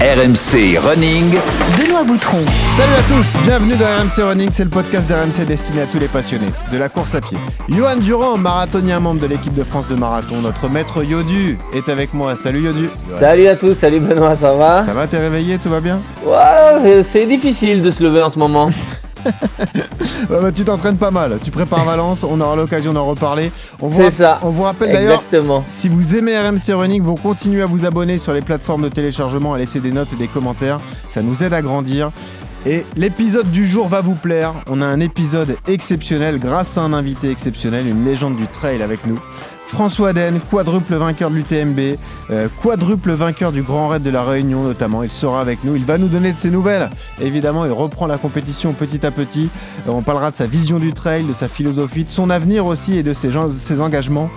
RMC Running. Benoît Boutron. Salut à tous, bienvenue dans RMC Running, c'est le podcast d'RMC destiné à tous les passionnés de la course à pied. Johan Durand, marathonien membre de l'équipe de France de marathon, notre maître Yodu est avec moi. Salut Yodu. Salut à tous, salut Benoît, ça va? Ça va, t'es réveillé, tout va bien? Ouais, c'est- c'est difficile de se lever en ce moment. Ouais, bah, Tu t'entraînes pas mal, tu prépares Valence, on aura l'occasion d'en reparler. On vous C'est ça. On vous rappelle d'ailleurs, si vous aimez RMC Running, vous continuez à vous abonner sur les plateformes de téléchargement, à laisser des notes et des commentaires, ça nous aide à grandir. Et l'épisode du jour va vous plaire. On a un épisode exceptionnel grâce à un invité exceptionnel, une légende du trail avec nous. François Den, quadruple vainqueur de l'UTMB, euh, quadruple vainqueur du Grand Raid de la Réunion notamment. Il sera avec nous. Il va nous donner de ses nouvelles. Évidemment, il reprend la compétition petit à petit. Euh, on parlera de sa vision du trail, de sa philosophie, de son avenir aussi et de ses engagements.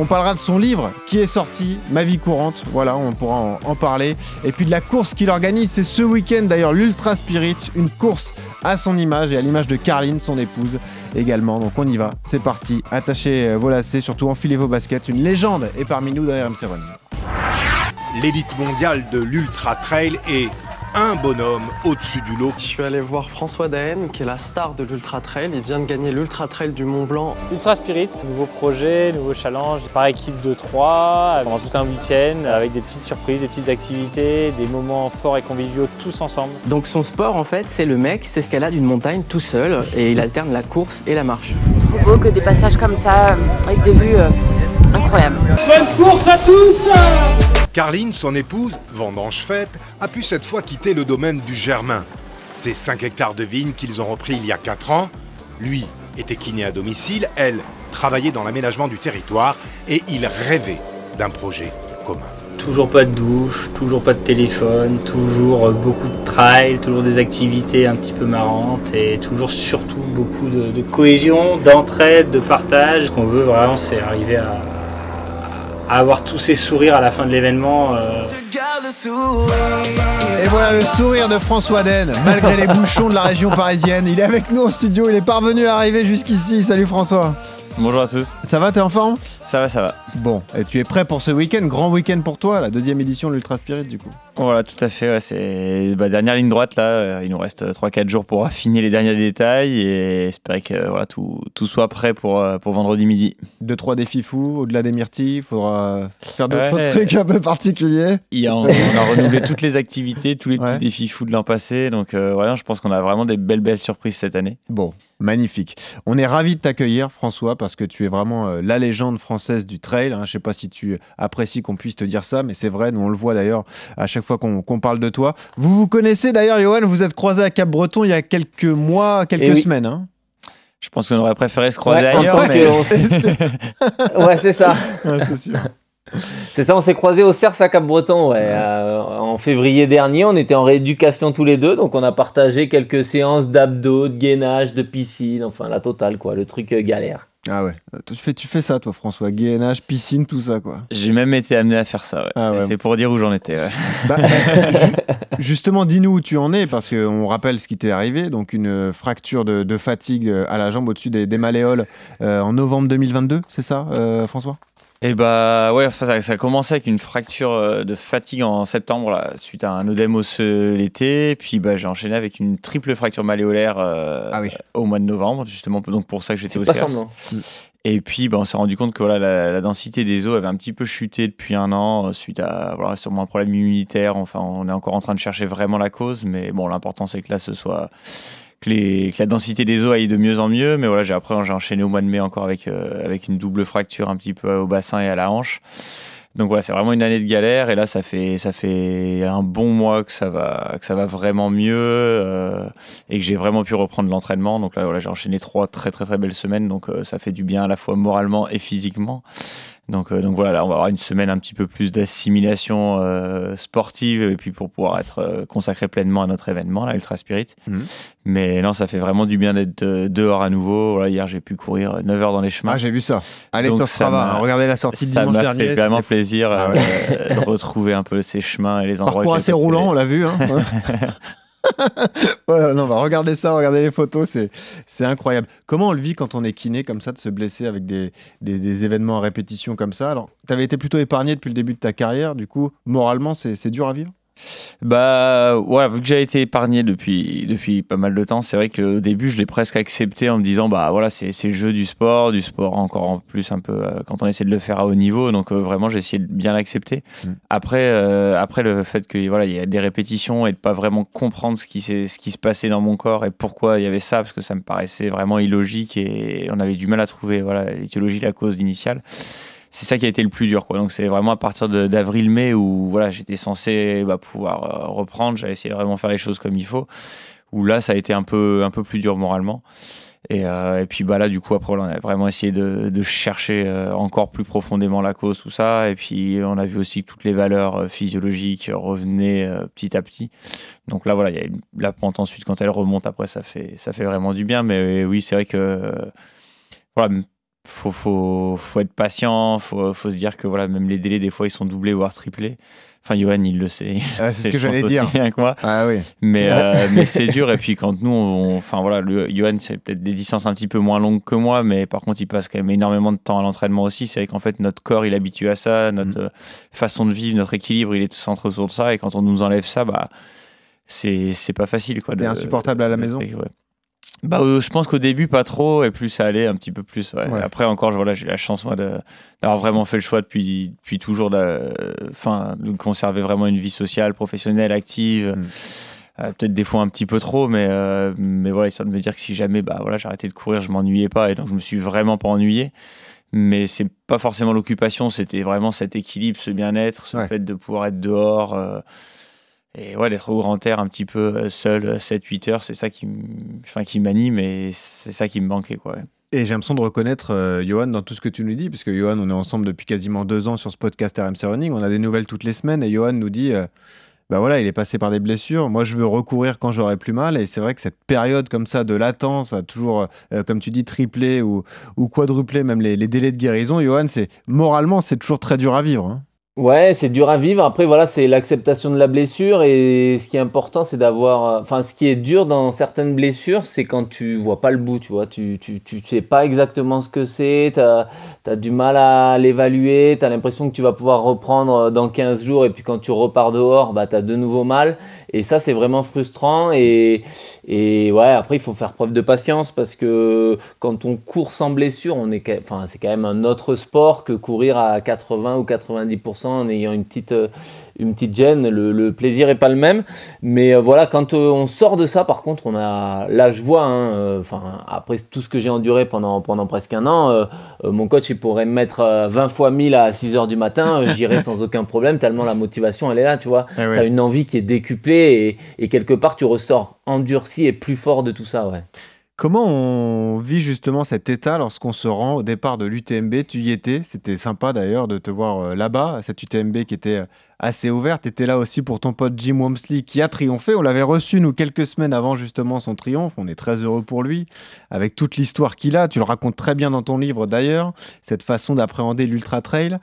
On parlera de son livre qui est sorti, Ma vie courante. Voilà, on pourra en, parler. Et puis de la course qu'il organise. C'est ce week-end d'ailleurs, l'Ultra Spirit, une course à son image et à l'image de Carline, son épouse également. Donc on y va, c'est parti. Attachez euh, vos lacets, surtout enfilez vos baskets. Une légende est parmi nous dans RMC Running. l'élite mondiale de l'ultra trail et un bonhomme au-dessus du lot. Je suis allé voir François Daen, qui est la star de l'Ultra Trail. Il vient de gagner l'Ultra Trail du Mont Blanc. Ultra Spirit, nouveau projet, nouveau challenge, par équipe de trois, pendant tout un week-end, avec des petites surprises, des petites activités, des moments forts et conviviaux tous ensemble. Donc son sport en fait c'est le mec s'escalade une montagne tout seul et il alterne la course et la marche. trop beau que des passages comme ça, euh, avec des vues euh, incroyables. Carline, son épouse, vendange faite, a pu cette fois quitter le domaine du Germain. Ces 5 hectares de vignes qu'ils ont repris il y a 4 ans. Lui était kiné à domicile, elle travaillait dans l'aménagement du territoire et ils rêvaient d'un projet commun. Toujours pas de douche, toujours pas de téléphone, toujours beaucoup de trail, toujours des activités un petit peu marrantes et toujours surtout beaucoup de, de cohésion, d'entraide, de partage. Ce qu'on veut vraiment c'est arriver à, à avoir tous ces sourires à la fin de l'événement. euh, Et voilà le sourire de François Den, malgré les bouchons de la région parisienne. Il est avec nous en studio, il est parvenu à arriver jusqu'ici. Salut François. Bonjour à tous, Ça va, t'es en forme? Ça va, ça va. Bon, et tu es prêt pour ce week-end? Grand week-end pour toi, la deuxième édition de l'Ultra Spirit du coup. Voilà, tout à fait. ouais, c'est bah, dernière ligne droite là. euh, Il nous reste 3-4 jours pour affiner les derniers détails et espérer que voilà, tout, tout soit prêt pour, euh, pour vendredi midi. Deux, trois défis fous, au-delà des myrtilles, il faudra faire d'autres Ouais. trucs un peu particuliers. Il y a- on, on a renouvelé toutes les activités, tous les petits défis fous de l'an passé. Donc euh, voilà, je pense qu'on a vraiment des belles, belles surprises cette année. Bon, magnifique. On est ravis de t'accueillir, François, parce que tu es vraiment euh, la légende française du trail. hein. Je sais pas si tu apprécies qu'on puisse te dire ça, mais c'est vrai, nous on le voit d'ailleurs à chaque fois qu'on parle de toi. Vous vous connaissez d'ailleurs, Johan, vous êtes croisé à Cap-Breton il y a quelques mois, quelques Eh oui. semaines. hein. Je pense qu'on aurait préféré se croiser Ouais, en ailleurs. tant mais- que-. Ouais, c'est ça. Ouais, c'est sûr. C'est ça, on s'est croisés au CERS à Cap-Breton ouais, euh, en février dernier. On était en rééducation tous les deux, donc on a partagé quelques séances d'abdos, de gainage, de piscine, enfin la totale, quoi, le truc euh, galère. Ah ouais, tu fais, tu fais ça toi, François. Gainage, piscine, tout ça quoi. J'ai même été amené à faire ça. ouais. Ah ouais. C'est pour dire où j'en étais. ouais. Bah, ju- justement, dis-nous où tu en es, parce qu'on rappelle ce qui t'est arrivé. Donc, une fracture de, de fatigue à la jambe au-dessus des, des malléoles euh, en novembre 2022, c'est ça, euh, François? Et bah ouais, ça, ça a commencé avec une fracture euh, de fatigue en septembre là, suite à un œdème osseux l'été. Puis bah, j'ai enchaîné avec une triple fracture malléolaire euh, Ah oui. au mois de novembre, justement donc pour ça que j'étais au CERS. semblant. Et puis bah, on s'est rendu compte que voilà, la, la densité des os avait un petit peu chuté depuis un an euh, suite à voilà, sûrement un problème immunitaire. Enfin, on est encore en train de chercher vraiment la cause, mais bon, l'important c'est que là ce soit que, les- que la densité des os aille de mieux en mieux. Mais voilà, j'ai après j'ai enchaîné au mois de mai encore avec euh, avec une double fracture un petit peu au bassin et à la hanche. Donc voilà, c'est vraiment une année de galère et là ça fait ça fait un bon mois que ça va que ça va vraiment mieux euh, et que j'ai vraiment pu reprendre l'entraînement. Donc là voilà, j'ai enchaîné trois très très très belles semaines donc euh, ça fait du bien à la fois moralement et physiquement. Donc, euh, donc voilà, là, on va avoir une semaine un petit peu plus d'assimilation euh, sportive et puis pour pouvoir être euh, consacré pleinement à notre événement, là, Ultra Spirit. Mhm. Mais non, ça fait vraiment du bien d'être euh, dehors à nouveau. Voilà, hier, j'ai pu courir 9 heures dans les chemins. Ah, j'ai vu ça. Allez Donc sur ça Strava, m'a- regardez la sortie de ça dimanche m'a dernier. fait vraiment plaisir Ah euh, de retrouver un peu ces chemins et les endroits. Parcours assez roulant, on l'a vu. Hein. Ouais, non, bah, regardez ça, regardez les photos, c'est, incroyable. Comment on le vit quand on est kiné comme ça, de se blesser avec des, événements à répétition comme ça? Alors, tu avais été plutôt épargné depuis le début de ta carrière, du coup, moralement, c'est dur à vivre? Bah, voilà, vu que j'ai été épargné depuis, depuis pas mal de temps, c'est vrai qu'au début, je l'ai presque accepté en me disant, bah voilà, c'est le jeu du sport, du sport encore en plus un peu euh, quand on essaie de le faire à haut niveau. Donc euh, vraiment, j'ai essayé de bien l'accepter. Mm. Après, euh, après le fait que voilà, il y a des répétitions et de pas vraiment comprendre ce qui, ce qui se passait dans mon corps et pourquoi il y avait ça, parce que ça me paraissait vraiment illogique et on avait du mal à trouver voilà l'étiologie, la cause initiale c'est ça qui a été le plus dur quoi. Donc c'est vraiment à partir d'avril-mai où voilà j'étais censé bah, pouvoir euh, reprendre. J'avais essayé de vraiment faire les choses comme il faut. Où là ça a été un peu un peu plus dur moralement. Et, euh, puis bah là du coup après on a vraiment essayé de, chercher euh, encore plus profondément la cause tout ça. Et puis on a vu aussi que toutes les valeurs physiologiques revenaient petit à petit. Donc là voilà il y a une- la pente ensuite quand elle remonte après ça fait ça fait vraiment du bien. Mais oui c'est vrai que voilà faut, faut, faut être patient, faut, faut se dire que voilà, même les délais, des fois, ils sont doublés, voire triplés. Enfin, Johan, il le sait. Ah, c'est ce que j'allais dire. aussi bien que moi. Ah oui. Mais, euh, mais c'est dur. Et puis, quand nous, on- enfin voilà, le, Johan, c'est peut-être des distances un petit peu moins longues que moi, mais par contre, il passe quand même énormément de temps à l'entraînement aussi. C'est vrai qu'en fait, notre corps, il est habitué à ça, notre Mm. façon de vivre, notre équilibre, il est centré autour de ça. Et quand on nous enlève ça, bah, c'est c'est pas facile. de- insupportable à la de- maison ouais. Bah, euh, je pense qu'au début, pas trop, et plus ça allait, un petit peu plus. ouais. Ouais. Après, encore, voilà, j'ai la chance, moi, d'avoir vraiment fait le choix depuis, depuis toujours de, enfin, de conserver vraiment une vie sociale, professionnelle, active. Mm. Euh, Peut-être des fois un petit peu trop, mais, euh, mais voilà, histoire de me dire que si jamais bah, voilà, j'arrêtais de courir, je m'ennuyais pas, et donc je me suis vraiment pas ennuyé. Mais c'est pas forcément l'occupation, c'était vraiment cet équilibre, ce bien-être, ce Ouais. fait de pouvoir être dehors. euh, et ouais, d'être au grand air un petit peu euh, seul, 7-8 heures, c'est ça qui enfin, qui m'anime et c'est ça qui me manquait. Quoi. Et j'ai l'impression de reconnaître euh, Johan dans tout ce que tu nous dis, parce que Johan, on est ensemble depuis quasiment deux ans sur ce podcast RMC Running. On a des nouvelles toutes les semaines et Johan nous dit, euh, bah voilà, il est passé par des blessures. Moi, je veux recourir quand j'aurai plus mal. Et c'est vrai que cette période comme ça de latence a toujours, euh, comme tu dis, triplé ou, quadruplé même les, délais de guérison. Johan, moralement, c'est toujours très dur à vivre. hein. Ouais, c'est dur à vivre. Après, voilà, c'est l'acceptation de la blessure. Et ce qui est important, c'est d'avoir. euh, Enfin, ce qui est dur dans certaines blessures, c'est quand tu vois pas le bout, tu vois. Tu, tu, tu sais pas exactement ce que c'est. T'as, as du mal à l'évaluer. T'as l'impression que tu vas pouvoir reprendre euh, dans 15 jours. Et puis quand tu repars dehors, bah, t'as de nouveau mal. Et ça, c'est vraiment frustrant. Et, et ouais, après, il faut faire preuve de patience parce que quand on court sans blessure, on est, enfin, c'est quand même un autre sport que courir à 80 ou 90% en ayant une petite, euh, une petite gêne. Le, le plaisir est pas le même. Mais euh, voilà, quand euh, on sort de ça, par contre, on a, là, je vois, hein, enfin, après tout ce que j'ai enduré pendant, pendant presque un an, mon coach, il pourrait me mettre euh, 20 fois 1000 à 6 heures du matin, j'irai sans aucun problème, tellement la motivation, elle est là, tu vois. Eh ouais. T'as une envie qui est décuplée et, et quelque part, tu ressors endurci et plus fort de tout ça, ouais. Comment on vit justement cet état lorsqu'on se rend au départ de l'UTMB Tu y étais, c'était sympa d'ailleurs de te voir euh, là-bas, à cette UTMB qui était euh, assez ouverte. Tu étais là aussi pour ton pote Jim Wamsley qui a triomphé. On l'avait reçu nous quelques semaines avant justement son triomphe. On est très heureux pour lui, avec toute l'histoire qu'il a. Tu le racontes très bien dans ton livre d'ailleurs, cette façon d'appréhender l'ultra trail.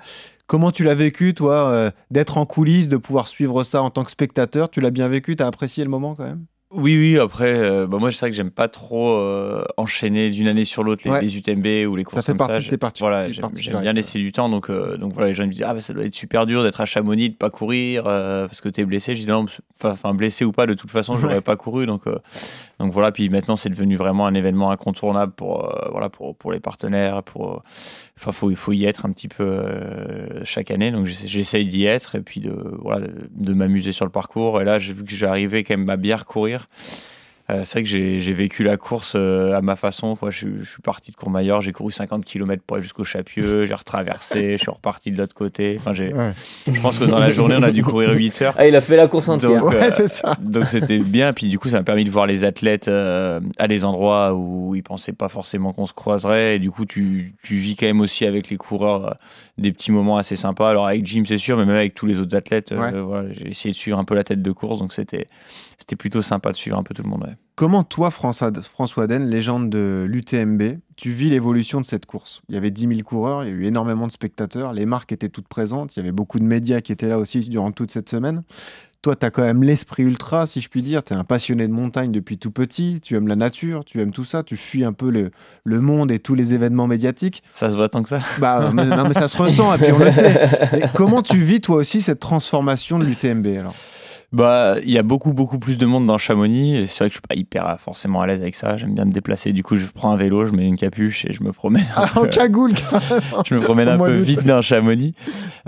Comment tu l'as vécu, toi, euh, d'être en coulisses, de pouvoir suivre ça en tant que spectateur? Tu l'as bien vécu? Tu as apprécié le moment quand même? Oui, oui, après, euh, bah, moi, c'est vrai que j'aime pas trop euh, enchaîner d'une année sur l'autre les, Ouais. les UTMB ou les courses fait comme partie ça. tes Voilà, tes j'aime bien laisser du temps. Donc, euh, donc voilà, les gens me disent Ah, bah, ça doit être super dur d'être à Chamonix, de pas courir parce que tu es blessé. Je dis Non, enfin, blessé ou pas, de toute façon, j'aurais Ouais. pas couru. Donc, donc voilà, puis maintenant, c'est devenu vraiment un événement incontournable pour, euh, voilà, pour, pour les partenaires. Pour, euh, Enfin, faut, il faut y être un petit peu euh, chaque année. Donc, j'essa- j'essaye d'y être et puis de, voilà, de, m'amuser sur le parcours. Et là, j'ai vu que j'arrivais quand même à bien courir. Euh, c'est vrai que j'ai j'ai vécu la course euh, à ma façon. Je, suis- je suis parti de Courmayeur, j'ai couru 50 km pour aller jusqu'au Chapieux, j'ai retraversé, je suis reparti de l'autre côté. Enfin, j'ai- Ouais, je pense que dans la journée, on a dû courir 8 heures. Ah, il a fait la course entière. Donc, Ouais, euh, c'est ça. donc c'était bien, puis du coup ça m'a permis de voir les athlètes euh, à des endroits où ils pensaient pas forcément qu'on se croiserait, et du coup tu, tu vis quand même aussi avec les coureurs euh, des petits moments assez sympas. Alors avec Jim c'est sûr, mais même avec tous les autres athlètes, euh, Ouais. voilà, j'ai essayé de suivre un peu la tête de course, donc c'était c'était plutôt sympa de suivre un peu tout le monde. ouais. Comment toi, François, François Den, légende de l'UTMB, tu vis l'évolution de cette course? Il y avait 10 000 coureurs, il y a eu énormément de spectateurs, les marques étaient toutes présentes, il y avait beaucoup de médias qui étaient là aussi durant toute cette semaine. Toi, tu as quand même l'esprit ultra, si je puis dire. Tu es un passionné de montagne depuis tout petit. Tu aimes la nature, tu aimes tout ça. Tu fuis un peu le, le monde et tous les événements médiatiques. Ça se voit tant que ça? Bah, mais, non, mais ça se ressent et puis on le sait. Mais comment tu vis toi aussi cette transformation de l'UTMB alors? Bah, il y a beaucoup, beaucoup plus de monde dans Chamonix. Et c'est vrai que je suis pas hyper euh, forcément à l'aise avec ça. J'aime bien me déplacer. Du coup, je prends un vélo, je mets une capuche et je me promène. un Ah, en peu. cagoule, je me promène un peu vite dans Chamonix.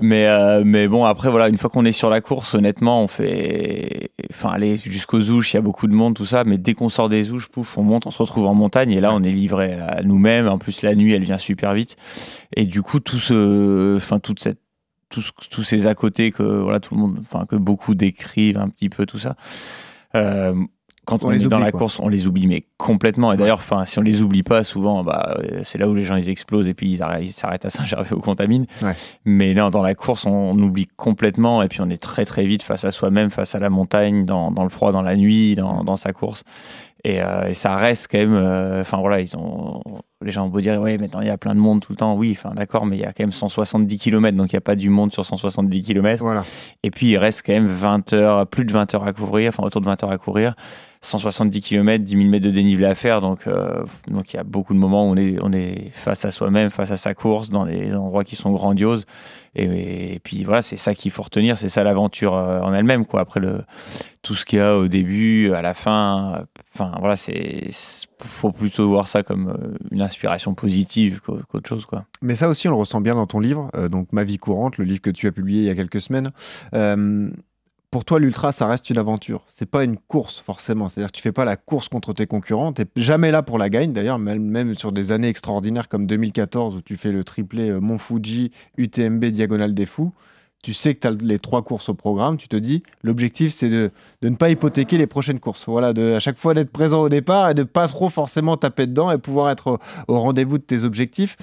Mais, euh, mais bon, après, voilà, une fois qu'on est sur la course, honnêtement, on fait. Enfin, aller jusqu'aux ouches, il y a beaucoup de monde, tout ça. Mais dès qu'on sort des ouches, pouf, on monte, on se retrouve en montagne. Et là, on est livré à nous-mêmes. En plus, la nuit, elle vient super vite. Et du coup, tout ce. Enfin, toute cette tous, tous ces à côté que voilà tout le monde enfin que beaucoup décrivent un petit peu tout ça. Euh, quand On on, les est dans la quoi. course on les oublie mais complètement. Et d'ailleurs enfin si on les oublie pas souvent bah c'est là où les gens ils explosent et puis ils arrêtent- ils s'arrêtent à Saint-Gervais ou Contamine. Ouais. mais là dans la course on, on oublie complètement et puis on est très très vite face à soi-même face à la montagne dans, dans le froid dans la nuit dans, dans sa course et, euh, et ça reste quand même euh, enfin voilà ils ont les gens ont beau dire oui maintenant il y a plein de monde tout le temps. Oui enfin d'accord mais il y a quand même 170 km donc il n'y a pas du monde sur 170 km Voilà. et puis il reste quand même 20 heures plus de 20 heures à courir enfin autour de 20 heures à courir 170 km 10 000 mètres de dénivelé à faire donc euh, donc il y a beaucoup de moments où on est on est face à soi-même face à sa course dans des endroits qui sont grandioses. Et, puis voilà c'est ça qu'il faut retenir c'est ça l'aventure euh, en elle-même quoi. Après le tout ce qu'il y a au début à la fin enfin voilà c'est faut plutôt voir ça comme euh, une inspiration positive qu'au- qu'autre chose quoi. Mais ça aussi, on le ressent bien dans ton livre, donc Ma vie courante, le livre que tu as publié il y a quelques semaines. Pour toi, l'ultra, ça reste une aventure. C'est pas une course forcément. C'est-à-dire que tu fais pas la course contre tes concurrents. T'es jamais là pour la gagne. D'ailleurs, même, sur des années extraordinaires comme 2014 où tu fais le triplé euh, Mont Fuji, UTMB, Diagonale des Fous. Tu sais que tu as les trois courses au programme. Tu te dis, l'objectif, c'est de, de ne pas hypothéquer les prochaines courses. Voilà, de, à chaque fois d'être présent au départ et de pas trop forcément taper dedans et pouvoir être au rendez-vous de tes objectifs.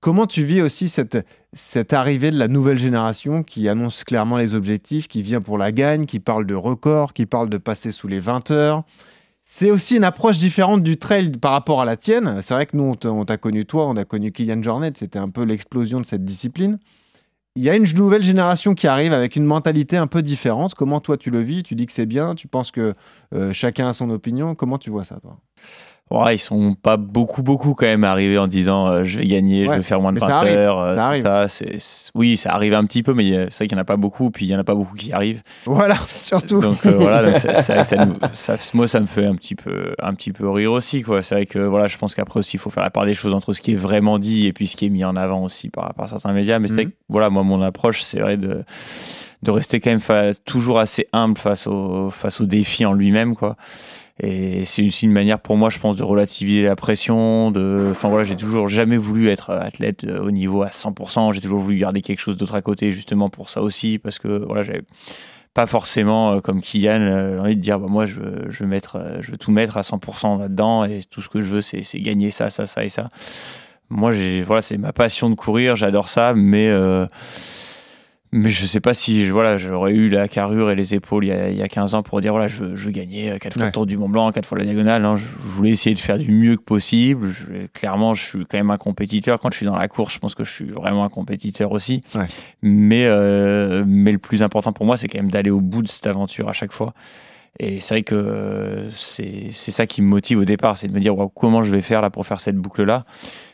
Comment tu vis aussi cette, arrivée de la nouvelle génération qui annonce clairement les objectifs, qui vient pour la gagne, qui parle de record, qui parle de passer sous les 20 heures? C'est aussi une approche différente du trail par rapport à la tienne. C'est vrai que nous, on t'a- on t'a connu toi, on a connu Kylian Jornet, c'était un peu l'explosion de cette discipline. Il y a une nouvelle génération qui arrive avec une mentalité un peu différente. Comment toi tu le vis? Tu dis que c'est bien Tu penses que euh, chacun a son opinion Comment tu vois ça toi? Ouais, ils sont pas beaucoup, beaucoup quand même arrivés en disant euh, je vais gagner, Ouais, je vais faire moins de mais 20 ça arrive, heures. euh, ça arrive. ça, oui, ça arrive un petit peu, mais a- c'est vrai qu'il n'y en a pas beaucoup, puis il y en a pas beaucoup qui arrivent. Voilà, surtout. Donc euh, voilà, donc ça, ça- moi ça me fait un petit peu, un petit peu rire aussi, quoi. C'est vrai que voilà, je pense qu'après aussi il faut faire la part des choses entre ce qui est vraiment dit et puis ce qui est mis en avant aussi par, par certains médias. Mais c'est vrai Mhm. que voilà, moi mon approche, c'est vrai de de rester quand même toujours assez humble face au face au défi en lui-même, quoi. Et c'est aussi une manière pour moi, je pense, de relativiser la pression. De, enfin voilà, j'ai toujours jamais voulu être athlète euh, au niveau à 100%. J'ai toujours voulu garder quelque chose d'autre à côté, justement pour ça aussi, parce que voilà, j'avais pas forcément euh, comme Kylian euh, envie de dire, bah, moi, je veux, je veux mettre, je veux tout mettre à 100% là-dedans, et tout ce que je veux, c'est gagner ça, ça, ça et ça. Moi, j'ai, voilà, c'est ma passion de courir, j'adore ça, mais mais je sais pas si voilà, j'aurais eu la carrure et les épaules il y a, il y a 15 ans pour dire voilà, je veux, je veux gagner 4 fois Ouais. le tour du Mont Blanc, 4 fois la diagonale. Non, je, je voulais essayer de faire du mieux que possible. Je- clairement, je suis quand même un compétiteur. Quand je suis dans la course, je pense que je suis vraiment un compétiteur aussi. Ouais. Mais, euh, mais le plus important pour moi, c'est quand même d'aller au bout de cette aventure à chaque fois. Et c'est vrai que euh, c'est ça qui me motive au départ, c'est de me dire comment je vais faire là pour faire cette boucle-là?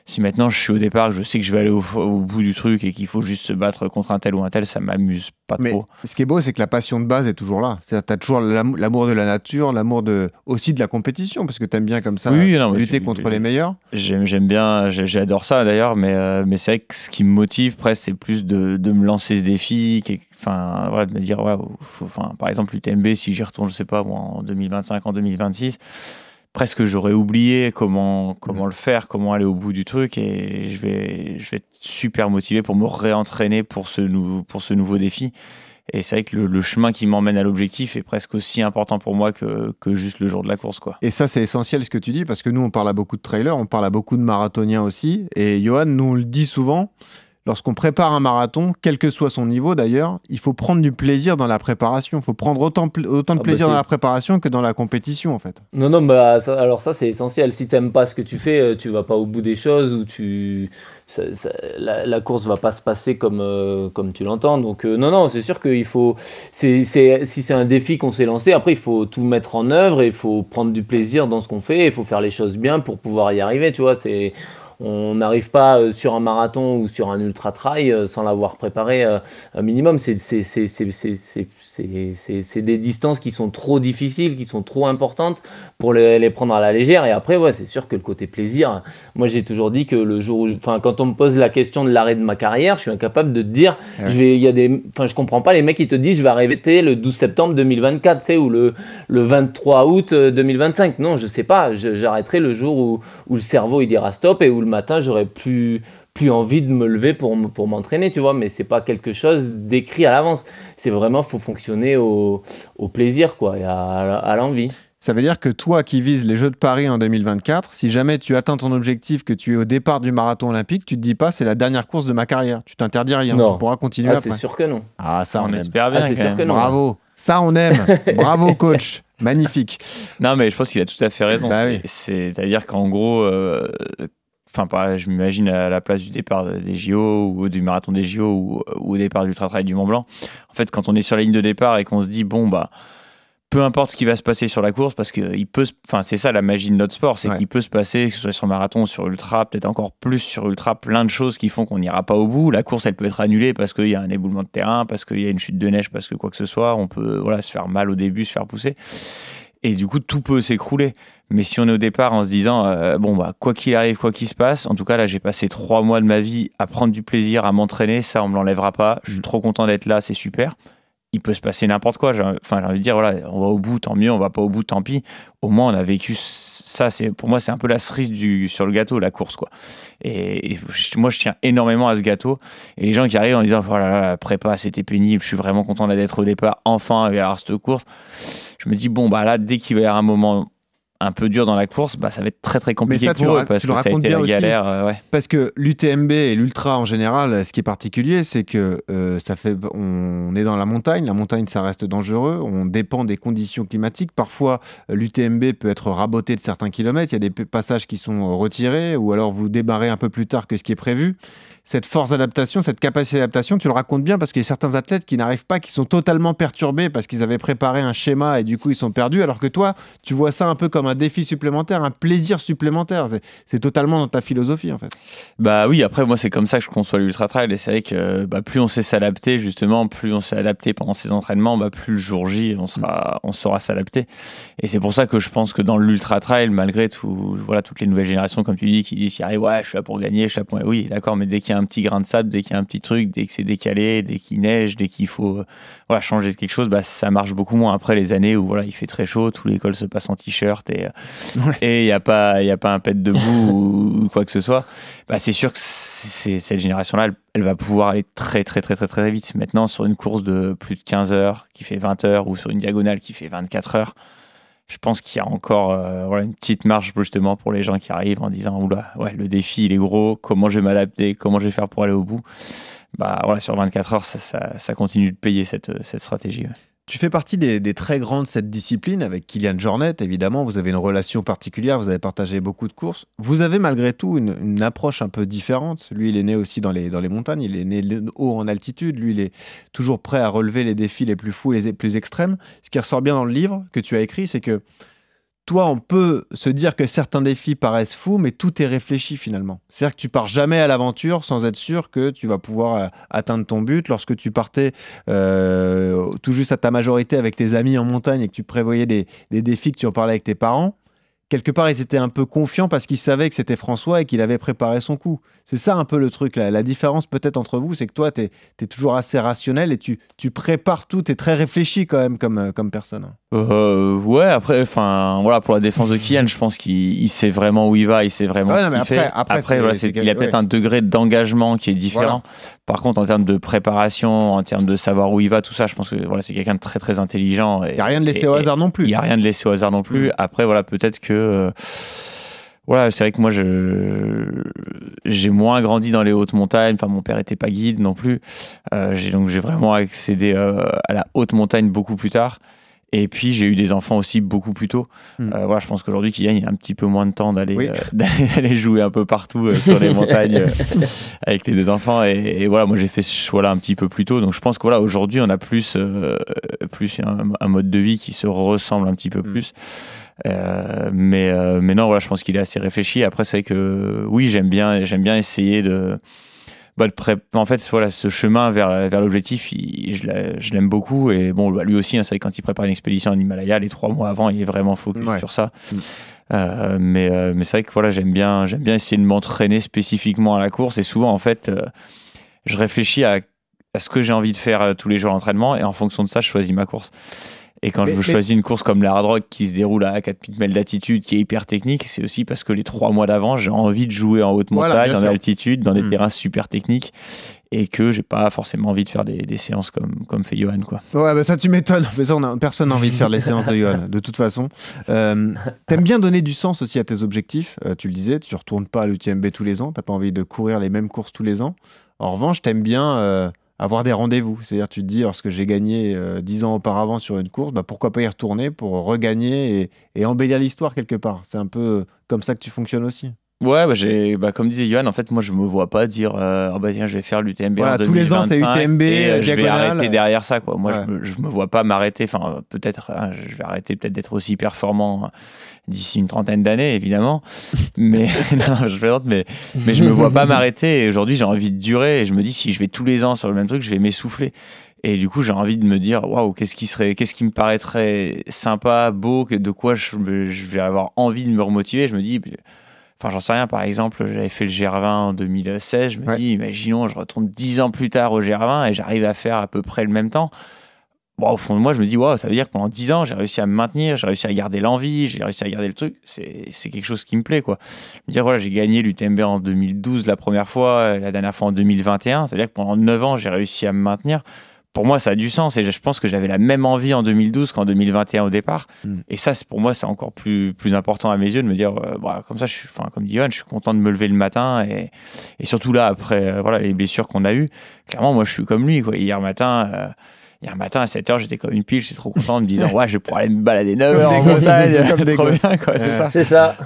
Si maintenant je suis au départ, je sais que je vais aller au, au bout du truc et qu'il faut juste se battre contre un tel ou un tel, ça m'amuse pas Mais trop. ce qui est beau, c'est que la passion de base est toujours là. C'est-à-dire, tu as toujours l'am- l'amour de la nature, l'amour de, aussi de la compétition, parce que tu aimes bien comme ça Oui, non, mais lutter je- contre les meilleurs. J'aime bien, j'adore ça d'ailleurs, mais, euh, mais c'est vrai que ce qui me motive presque, c'est plus de, de me lancer ce défi, enfin, voilà, de me dire, ouais, faut- enfin, par exemple, l'UTMB, si j'y retourne, je sais pas, moi, en 2025, en 2026, presque j'aurais oublié comment, comment le faire, comment aller au bout du truc, et je vais, je vais être super motivé pour me réentraîner pour ce, nou- pour ce nouveau défi. Et c'est vrai que le, le chemin qui m'emmène à l'objectif est presque aussi important pour moi que, que juste le jour de la course, quoi. Et ça, c'est essentiel ce que tu dis, parce que nous, on parle à beaucoup de trailers, on parle à beaucoup de marathoniens aussi. Et Johan nous on le dit souvent, lorsqu'on prépare un marathon, quel que soit son niveau d'ailleurs, il faut prendre du plaisir dans la préparation. Il faut prendre autant, pl- autant de Ah bah plaisir dans la préparation que dans la compétition, en fait. Non, non, bah, ça- alors ça c'est essentiel. Si t'aimes pas ce que tu fais, euh, tu vas pas au bout des choses ou tu, ça- ça- la, la course va pas se passer comme, euh, comme tu l'entends. Donc euh, non, non, c'est sûr qu'il faut, si c'est un défi qu'on s'est lancé, après il faut tout mettre en œuvre et il faut prendre du plaisir dans ce qu'on fait. Il faut faire les choses bien pour pouvoir y arriver. Tu vois, c'est, on n'arrive pas euh, sur un marathon ou sur un ultra trail euh, sans l'avoir préparé euh, un minimum. C'est c'est- c'est- c'est- c'est- c'est- c'est- c'est- c'est des distances qui sont trop difficiles, qui sont trop importantes pour les, les prendre à la légère. Et après, ouais, c'est sûr que le côté plaisir, moi j'ai toujours dit que le jour où, enfin, quand on me pose la question de l'arrêt de ma carrière, je suis incapable de te dire, Ouais. je vais, il y a des, enfin, je comprends pas les mecs qui te disent, je vais arrêter le 12 septembre 2024, tu sais, ou le, le 23 août euh, 2025. Non, je sais pas, j'arrêterai le jour où, où le cerveau il dira stop et où le matin j'aurai plus plus envie de me lever pour, pour m'entraîner, tu vois, mais c'est pas quelque chose d'écrit à l'avance. C'est vraiment, faut fonctionner au, au plaisir, quoi, et à, à l'envie. Ça veut dire que toi qui vises les Jeux de Paris en 2024, si jamais tu atteins ton objectif, que tu es au départ du marathon olympique, tu te dis pas c'est la dernière course de ma carrière. Tu t'interdis rien. Non. Tu pourras continuer Ah, c'est après. sûr que non. Ah, ça, on, on aime. espère bien. Ah, c'est sûr même. que non. Bravo. Ça, on aime. Bravo, coach. Magnifique. Non, mais je pense qu'il a tout à fait raison. Bah oui. C'est-à-dire qu'en gros, euh, enfin, pas- je m'imagine à la place du départ des JO ou du marathon des JO ou, ou au départ du ultra trail du Mont Blanc. En fait, quand on est sur la ligne de départ et qu'on se dit bon bah peu importe ce qui va se passer sur la course, parce que il peut, enfin c'est ça la magie de notre sport, c'est Ouais. qu'il peut se passer, que ce soit sur marathon, sur ultra, peut-être encore plus sur ultra, plein de choses qui font qu'on n'ira pas au bout. La course, elle peut être annulée parce qu'il y a un éboulement de terrain, parce qu'il y a une chute de neige, parce que quoi que ce soit, on peut voilà se faire mal au début, se faire pousser. Et du coup, tout peut s'écrouler. Mais si on est au départ en se disant, euh, bon, bah, quoi qu'il arrive, quoi qu'il se passe, en tout cas, là, j'ai passé trois mois de ma vie à prendre du plaisir, à m'entraîner, ça, on me l'enlèvera pas. Je suis trop content d'être là, c'est super. Il peut se passer n'importe quoi. Enfin, j'ai envie de dire, voilà, on va au bout, tant mieux, on va pas au bout, tant pis. Au moins, on a vécu ça. C'est pour moi, c'est un peu la cerise sur le gâteau, la course, quoi. Et, moi, je tiens énormément à ce gâteau. Et les gens qui arrivent en disant, oh là là, la prépa, c'était pénible. Je suis vraiment content d'être au départ. Enfin, avoir cette course. Je me dis, bon, bah là, dès qu'il va y avoir un moment un peu dur dans la course, bah, ça va être très très compliqué ça, pour eux parce que ça a été la galère. euh, ouais. Parce que l'UTMB et l'ultra en général, ce qui est particulier, c'est que euh, ça fait, on est dans la montagne. La montagne, ça reste dangereux. On dépend des conditions climatiques. Parfois, l'UTMB peut être raboté de certains kilomètres. Il y a des passages qui sont retirés, ou alors vous démarrez un peu plus tard que ce qui est prévu. Cette force d'adaptation, cette capacité d'adaptation, tu le racontes bien parce qu'il y a certains athlètes qui n'arrivent pas, qui sont totalement perturbés parce qu'ils avaient préparé un schéma et du coup ils sont perdus. Alors que toi, tu vois ça un peu comme un défi supplémentaire, un plaisir supplémentaire. C'est- totalement dans ta philosophie en fait. Bah oui, après moi c'est comme ça que je conçois l'ultra trail et c'est vrai que bah, plus on sait s'adapter justement, plus on s'est adapté pendant ces entraînements, bah, plus le jour J on sera, on saura s'adapter. Et c'est pour ça que je pense que dans l'ultra trail, malgré tout, voilà toutes les nouvelles générations comme tu dis qui disent ouais je suis là pour gagner, je suis là pour oui d'accord, mais dès qu'il y a un petit grain de sable, dès qu'il y a un petit truc, dès que c'est décalé, dès qu'il neige, dès qu'il faut euh, voilà changer de quelque chose, bah ça marche beaucoup moins après les années où voilà il fait très chaud, tout l'école se passe en t-shirt et euh, et il y a pas y a pas un pet debout ou, ou quoi que ce soit bah, c'est sûr que c'est, cette génération-là, elle, elle va pouvoir aller très, très, très, très, très vite. Maintenant, sur une course de plus de 15 heures, qui fait 20 heures, ou sur une diagonale qui fait 24 heures, je pense qu'il y a encore euh, une petite marge justement pour les gens qui arrivent en disant Oula, ouais, le défi, il est gros, comment je vais m'adapter, comment je vais faire pour aller au bout. Bah, voilà, sur 24 heures, ça, continue de payer cette, stratégie. Tu fais partie des, très grands de cette discipline avec Kylian Jornet, évidemment. Vous avez une relation particulière, vous avez partagé beaucoup de courses. Vous avez malgré tout une, une approche un peu différente. Lui, il est né aussi dans les, dans les montagnes, il est né haut en altitude. Lui, il est toujours prêt à relever les défis les plus fous, les plus extrêmes. Ce qui ressort bien dans le livre que tu as écrit, c'est que toi, on peut se dire que certains défis paraissent fous, mais tout est réfléchi finalement. C'est-à-dire que tu pars jamais à l'aventure sans être sûr que tu vas pouvoir euh, atteindre ton but. Lorsque tu partais euh, tout juste à ta majorité avec tes amis en montagne et que tu prévoyais des, des défis que tu en parlais avec tes parents, quelque part, ils étaient un peu confiants parce qu'ils savaient que c'était François et qu'il avait préparé son coup. C'est ça un peu le truc. La, différence peut-être entre vous, c'est que toi, tu es, toujours assez rationnel et tu, tu prépares tout. Tu es très réfléchi quand même comme, comme personne. Euh, ouais, après, enfin, voilà, pour la défense de Kylian, je pense qu'il il sait vraiment où il va, il sait vraiment Ouais, ce qu'il après- fait. après, c'est- voilà, quel- il a peut-être ouais. un degré d'engagement qui est différent. Par contre, en termes de préparation, en termes de savoir où il va, tout ça, je pense que voilà, c'est quelqu'un de très très intelligent. Il n'y a rien de laissé au hasard non plus. Il n'y a rien de laissé au hasard non plus. Après, voilà, peut-être que. euh, voilà, c'est vrai que moi, je j'ai moins grandi dans les hautes montagnes. Enfin, mon père était pas guide non plus. Euh, j'ai donc j'ai vraiment accédé euh, à la haute montagne beaucoup plus tard. Et puis j'ai eu des enfants aussi beaucoup plus tôt. Mm. Euh, voilà, je pense qu'aujourd'hui Kylian il a un petit peu moins de temps d'aller Oui. euh, jouer un peu partout euh, sur les montagnes avec les deux enfants. Et, et voilà, moi j'ai fait ce choix-là un petit peu plus tôt. Donc je pense que voilà aujourd'hui on a plus plus un, un mode de vie qui se ressemble un petit peu Mm. plus. Mais, mais non, voilà, je pense qu'il est assez réfléchi. Après, c'est vrai que oui, j'aime bien, j'aime bien essayer de. Bah, En fait, voilà, ce chemin vers, vers l'objectif, je l'a- je l'aime beaucoup. Et bon, bah, lui aussi, hein, c'est quand il prépare une expédition en Himalaya, les trois mois avant, il est vraiment focus Ouais. sur ça. Mm. Euh, mais euh, mais c'est vrai que voilà, j'aime bien, j'aime bien essayer de m'entraîner spécifiquement à la course. Et souvent, en fait, euh, je réfléchis à, à ce que j'ai envie de faire tous les jours à l'entraînement. Et en fonction de ça, je choisis ma course. Et quand Mais- je mais- choisis une course comme la Hard Rock qui se déroule à 4000 mètres d'altitude, qui est hyper technique, c'est aussi parce que les trois mois d'avant, j'ai envie de jouer en haute Voilà, montagne, en sûr. altitude, dans des Mm. terrains super techniques, et que j'ai pas forcément envie de faire des, des séances comme, comme fait Johan. Quoi. Ouais, bah ça tu m'étonnes. Mais ça, on a, personne n'a envie de faire les séances de Johan, de toute façon. Euh, T'aimes bien donner du sens aussi à tes objectifs. Euh, tu le disais, tu retournes pas à l'UTMB tous les ans. T'as pas envie de courir les mêmes courses tous les ans. En revanche, t'aimes bien euh, avoir des rendez-vous. C'est-à-dire, tu te dis, lorsque j'ai gagné euh, 10 ans auparavant sur une course, bah, pourquoi pas y retourner pour regagner et, et embellir l'histoire quelque part. C'est un peu comme ça que tu fonctionnes aussi. Ouais, bah, j'ai, bah, comme disait Johan, en fait, moi, je me vois pas dire, euh, Ah bah, tiens, je vais faire l'UTMB Voilà, en tous les ans, c'est 2025 UTMB, et, euh, je vais arrêter derrière ça, quoi. Moi, Ouais. je, me, je me vois pas m'arrêter. Enfin, euh, peut-être, hein, je vais arrêter peut-être d'être aussi performant euh, d'ici une trentaine d'années, évidemment. mais non, non, je plaisante, mais mais je me vois pas m'arrêter. Et aujourd'hui, j'ai envie de durer. Et je me dis, si je vais tous les ans sur le même truc, je vais m'essouffler. Et du coup, j'ai envie de me dire, waouh, qu'est-ce qui serait, qu'est-ce qui me paraîtrait sympa, beau, de quoi je vais avoir envie de me remotiver. Je me dis, enfin, j'en sais rien. Par exemple, j'avais fait le GR20 en 2016. Je me Ouais. dis, imaginons, je retourne 10 ans plus tard au GR20 et j'arrive à faire à peu près le même temps. Bon, au fond de moi, je me dis, waouh, ça veut dire que pendant 10 ans, j'ai réussi à me maintenir, j'ai réussi à garder l'envie, j'ai réussi à garder le truc. C'est c'est quelque chose qui me plaît, quoi. Je me dis, voilà, j'ai gagné l'UTMB en 2012 la première fois, la dernière fois en 2021. C'est-à-dire que pendant 9 ans, j'ai réussi à me maintenir. Pour moi, ça a du sens et je pense que j'avais la même envie en 2012 qu'en 2021 au départ. Mm. Et ça, c'est- pour moi, c'est encore plus, plus important à mes yeux de me dire, euh, voilà, comme ça, je suis, enfin, comme dit Johan, je suis content de me lever le matin et, et surtout là, après euh, voilà, les blessures qu'on a eues, clairement, moi, je suis comme lui. Quoi. Hier matin, euh, hier matin à 7h, j'étais comme une pile, j'étais trop content de me dire, ouais, je vais pouvoir aller me balader 9 Comme heures des en gosses, montagne. comme des Trop gosses. bien, quoi, c'est ça. C'est ça.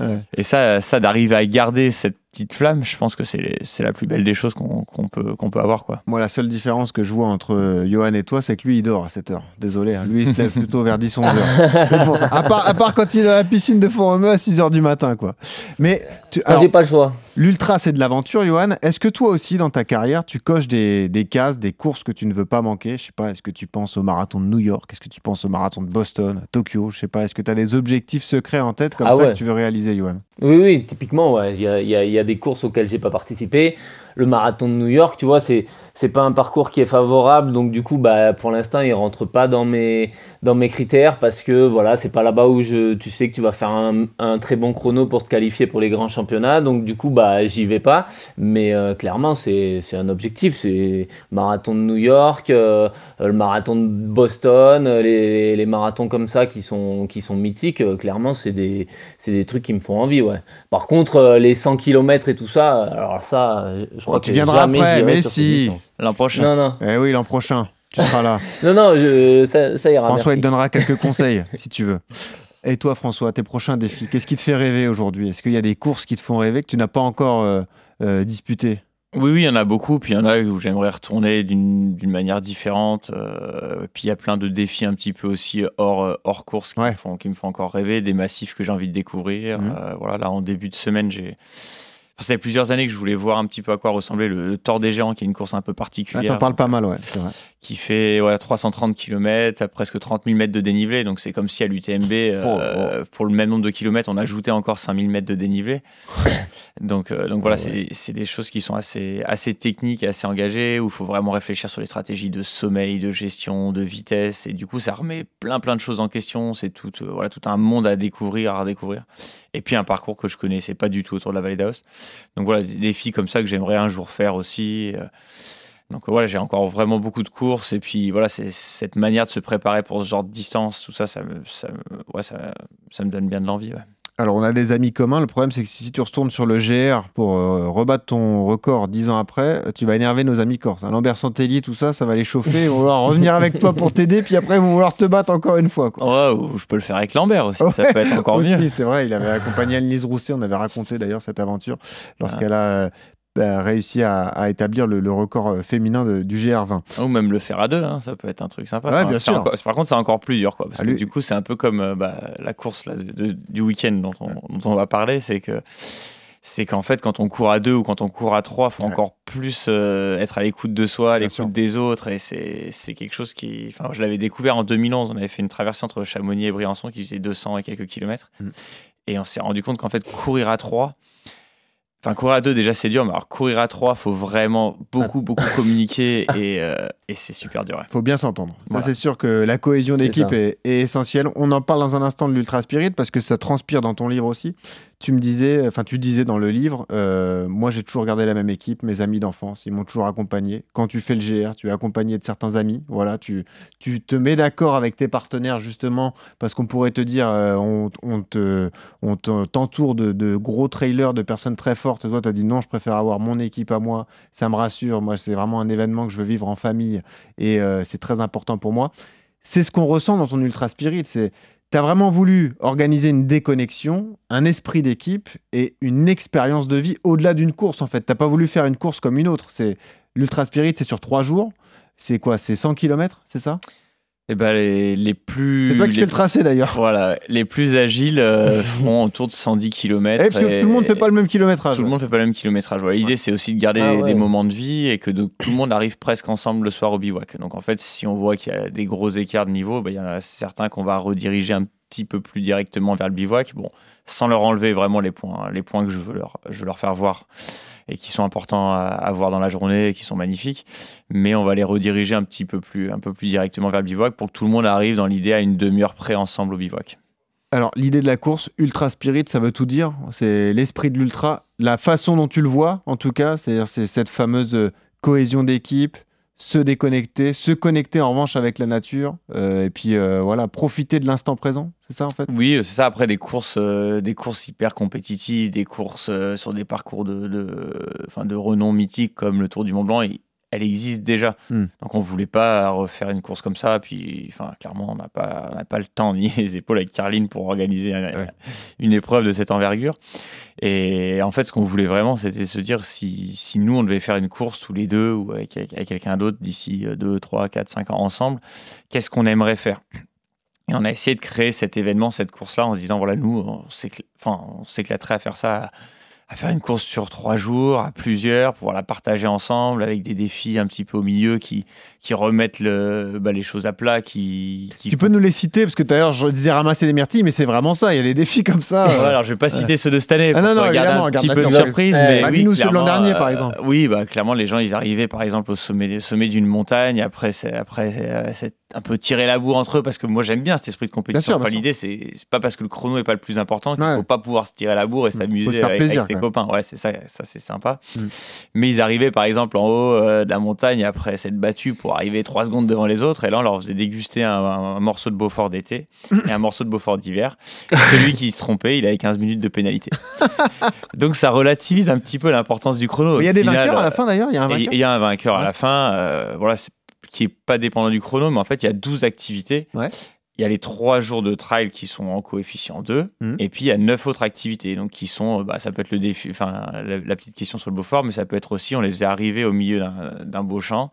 Ouais. Et ça, ça d'arriver à garder cette petite flamme, je pense que c'est c'est la plus belle des choses qu'on peut, qu'on peut avoir. Quoi. Moi, la seule différence que je vois entre euh, Johan et toi, c'est que lui, il dort à 7 heures. Désolé, hein. lui, il se lève plutôt vers 10-11 heures. C'est pour ça. À part, à part quand il est dans la piscine de Font-Romeu à 6 heures du matin, quoi. Mais tu, alors, j'ai pas le choix. l'ultra, c'est de l'aventure, Johan. Est-ce que toi aussi, dans ta carrière, tu coches des, des cases, des courses que tu ne veux pas manquer? Je sais pas, est-ce que tu penses au marathon de New York? Est-ce que tu penses au marathon de Boston, à Tokyo? Je sais pas, est-ce que tu as des objectifs secrets en tête comme Ah ça ouais. que tu veux réaliser, Johan? Oui, oui, typiquement, ouais. Il y a, il y y a des courses auxquelles j'ai pas participé. Le marathon de New York, tu vois, c'est c'est pas un parcours qui est favorable, donc du coup, bah, pour l'instant, il rentre pas dans mes dans mes critères parce que voilà, c'est pas là-bas où je, tu sais que tu vas faire un, un très bon chrono pour te qualifier pour les grands championnats, donc du coup, bah, j'y vais pas. Mais euh, clairement, c'est c'est un objectif, c'est marathon de New York, euh, le marathon de Boston, euh, les, les marathons comme ça qui sont qui sont mythiques. euh, clairement, c'est des c'est des trucs qui me font envie, ouais. Par contre, euh, les 100 km et tout ça, alors ça, euh, je crois Oh, tu que viendras jamais après, mais si. L'an prochain. Non, non, Eh oui, l'an prochain, tu seras là. non, non, je, ça, ça ira. François, il te donnera quelques conseils, si tu veux. Et toi, François, tes prochains défis, qu'est-ce qui te fait rêver aujourd'hui? Est-ce qu'il y a des courses qui te font rêver que tu n'as pas encore euh, euh, disputées? Oui, oui, il y en a beaucoup. Puis il y en a où j'aimerais retourner d'une d'une manière différente. euh, puis il y a plein de défis un petit peu aussi hors, euh, hors course qui, Ouais. me font, qui me font encore rêver, des massifs que j'ai envie de découvrir. Euh, voilà, là, en début de semaine, j'ai. Ça fait plusieurs années que je voulais voir un petit peu à quoi ressemblait le, le Tour des Géants, qui est une course un peu Ah, particulière. T'en parles pas mal, ouais, vrai. qui fait ouais, 330 km, à presque 30 000 mètres de dénivelé. Donc c'est comme si à l'UTMB, euh, pour le même nombre de kilomètres, on ajoutait encore 5 000 mètres de dénivelé. donc, euh, donc voilà, c'est c'est des choses qui sont assez, assez techniques et assez engagées, où il faut vraiment réfléchir sur les stratégies de sommeil, de gestion, de vitesse. Et du coup, ça remet plein plein de choses en question. C'est tout, euh, voilà, tout un monde à découvrir, à redécouvrir. Et puis un parcours que je connaissais pas du tout autour de la vallée d'Aos. Donc voilà, des défis comme ça que j'aimerais un jour faire aussi. euh, donc voilà, j'ai encore vraiment beaucoup de courses et puis voilà, c'est cette manière de se préparer pour ce genre de distance, tout ça, ça me, ça ça, ça me donne bien de l'envie. Alors, on a des amis communs. Le problème, c'est que si tu retournes sur le GR pour euh, rebattre ton record dix ans après, tu vas énerver nos amis corses. hein. Lambert Santelli, tout ça, ça va les chauffer. Ils vont vouloir revenir avec toi pour t'aider, puis après, ils vont vouloir te battre encore une fois. Quoi. Ouais, ou je peux le faire avec Lambert aussi, ça peut être encore aussi, mieux. C'est vrai, il avait accompagné Annelise Rousset. On avait raconté d'ailleurs cette aventure lorsqu'elle a réussi à, à établir le, le record euh, féminin de- du GR20. Ou même le faire à deux, hein, ça peut être un truc sympa. Ouais, Enfin, bien c'est sûr. encore- par contre, c'est encore plus dur, quoi. Parce Ah, que du coup, c'est un peu comme euh, bah, la course là, de- de- du week-end dont on, dont on va parler, c'est que c'est qu'en fait, quand on court à deux ou quand on court à trois, faut Ouais. encore plus euh, être à l'écoute de soi, à l'écoute des autres, et c'est c'est quelque chose qui. Enfin, je l'avais découvert en 2011. On avait fait une traversée entre Chamonix et Briançon qui faisait 200 et quelques kilomètres, Mm. et on s'est rendu compte qu'en fait, courir à trois. Enfin, courir à deux, déjà, c'est dur, mais alors courir à trois, faut vraiment beaucoup, beaucoup communiquer et, euh, et c'est super dur. ouais. faut bien s'entendre. Ça, c'est sûr que la cohésion d'équipe est, est essentielle. On en parle dans un instant de l'Ultra Spirit parce que ça transpire dans ton livre aussi. Tu me disais, enfin, tu disais dans le livre, euh, moi j'ai toujours gardé la même équipe, mes amis d'enfance, ils m'ont toujours accompagné. Quand tu fais le GR, tu es accompagné de certains amis. Voilà, tu, tu te mets d'accord avec tes partenaires justement parce qu'on pourrait te dire, euh, on, on te, on te- t'entoure de, de gros trailers, de personnes très fortes. Toi, tu as dit non, je préfère avoir mon équipe à moi. Ça me rassure. Moi, c'est vraiment un événement que je veux vivre en famille et euh, c'est très important pour moi. C'est ce qu'on ressent dans ton Ultra Spirit. C'est tu as vraiment voulu organiser une déconnexion, un esprit d'équipe et une expérience de vie au-delà d'une course en fait. T'as pas voulu faire une course comme une autre. C'est l'Ultra Spirit, c'est sur trois jours. C'est quoi? C'est 100 km, c'est ça? Et ben les, les plus. C'est toi qui les fais le tracé d'ailleurs. Voilà, les plus agiles euh, font autour de 110 km. Eh, parce que tout le monde fait pas le même kilométrage. Tout le monde fait pas le même kilométrage. Voilà, L'idée, c'est aussi de garder Ah des moments de vie et que tout le monde arrive presque ensemble le soir au bivouac. Donc, en fait, si on voit qu'il y a des gros écarts de niveau, bah, il y en a certains qu'on va rediriger un petit peu plus directement vers le bivouac. Bon, sans leur enlever vraiment les points, les points que je veux leur, je veux leur faire voir et qui sont importants à, à voir dans la journée et qui sont magnifiques. Mais on va les rediriger un petit peu plus, un peu plus directement vers le bivouac pour que tout le monde arrive dans l'idée à une demi-heure près ensemble au bivouac. Alors, l'idée de la course, Ultra Spirit, ça veut tout dire. C'est l'esprit de l'ultra, la façon dont tu le vois, en tout cas, c'est-à-dire c'est cette fameuse euh, cohésion d'équipe, se déconnecter, se connecter en revanche avec la nature, euh, et puis euh, voilà, profiter de l'instant présent, c'est ça en fait? Oui, c'est ça. Après, des courses, euh, des courses hyper compétitives, des courses sur des parcours de, de, de renom mythique comme le Tour du Mont Blanc, elle existe déjà. Hmm. Donc, on voulait pas refaire une course comme ça. Puis, enfin, clairement, on n'a pas, on pas le temps ni les épaules avec Carline pour organiser un- Ouais. une épreuve de cette envergure. Et en fait, ce qu'on voulait vraiment, c'était se dire si, si nous, on devait faire une course tous les deux ou avec, avec- avec quelqu'un d'autre d'ici 2, 3, 4, 5 ans ensemble, qu'est-ce qu'on aimerait faire? Et on a essayé de créer cet événement, cette course-là, en se disant voilà, nous, on s'éclaterait à faire ça, à, faire une course sur trois jours, à plusieurs, pour la partager ensemble, avec des défis un petit peu au milieu qui, qui remettent le, bah, les choses à plat, qui. qui Tu peux nous les citer, parce que tout à l'heure je disais ramasser des myrtilles, mais c'est vraiment ça, il y a des défis comme ça. euh, Ouais, alors je vais pas citer ceux de cette année. Ah non, non, évidemment, un petit peu de surprise. surprise. Eh, mais bah, oui, dis-nous ceux de l'an dernier, par euh, exemple. Oui, bah, clairement, les gens, ils arrivaient par exemple au sommet, au sommet d'une montagne. Après, c'est après, euh, c'est un peu tirer la bourre entre eux parce que moi j'aime bien cet esprit de compétition. sûr, bien. L'idée, c'est c'est pas parce que le chrono est pas le plus important qu'il Ouais. faut pas pouvoir se tirer la bourre et s'amuser avec, plaisir, avec ses copains. Ouais, c'est ça, ça c'est sympa. Mm. Mais ils arrivaient par exemple en haut euh, de la montagne après s'être battus pour arriver trois secondes devant les autres. Et là, on leur faisait déguster un, un morceau de Beaufort d'été et un morceau de Beaufort d'hiver. Celui qui se trompait, il avait 15 minutes de pénalité. Donc ça relativise un petit peu l'importance du chrono. Il y a des vainqueurs à la fin d'ailleurs, il y a un vainqueur. Il y a un vainqueur à la fin, euh, voilà, qui est pas dépendant du chrono, mais en fait, il y a 12 activités. Ouais. Il y a les 3 jours de trail qui sont en coefficient 2, Mhm. et puis il y a 9 autres activités. Donc, qui sont, bah, ça peut être le défi, enfin, la, la petite question sur le Beaufort, mais ça peut être aussi, on les faisait arriver au milieu d'un beau champ,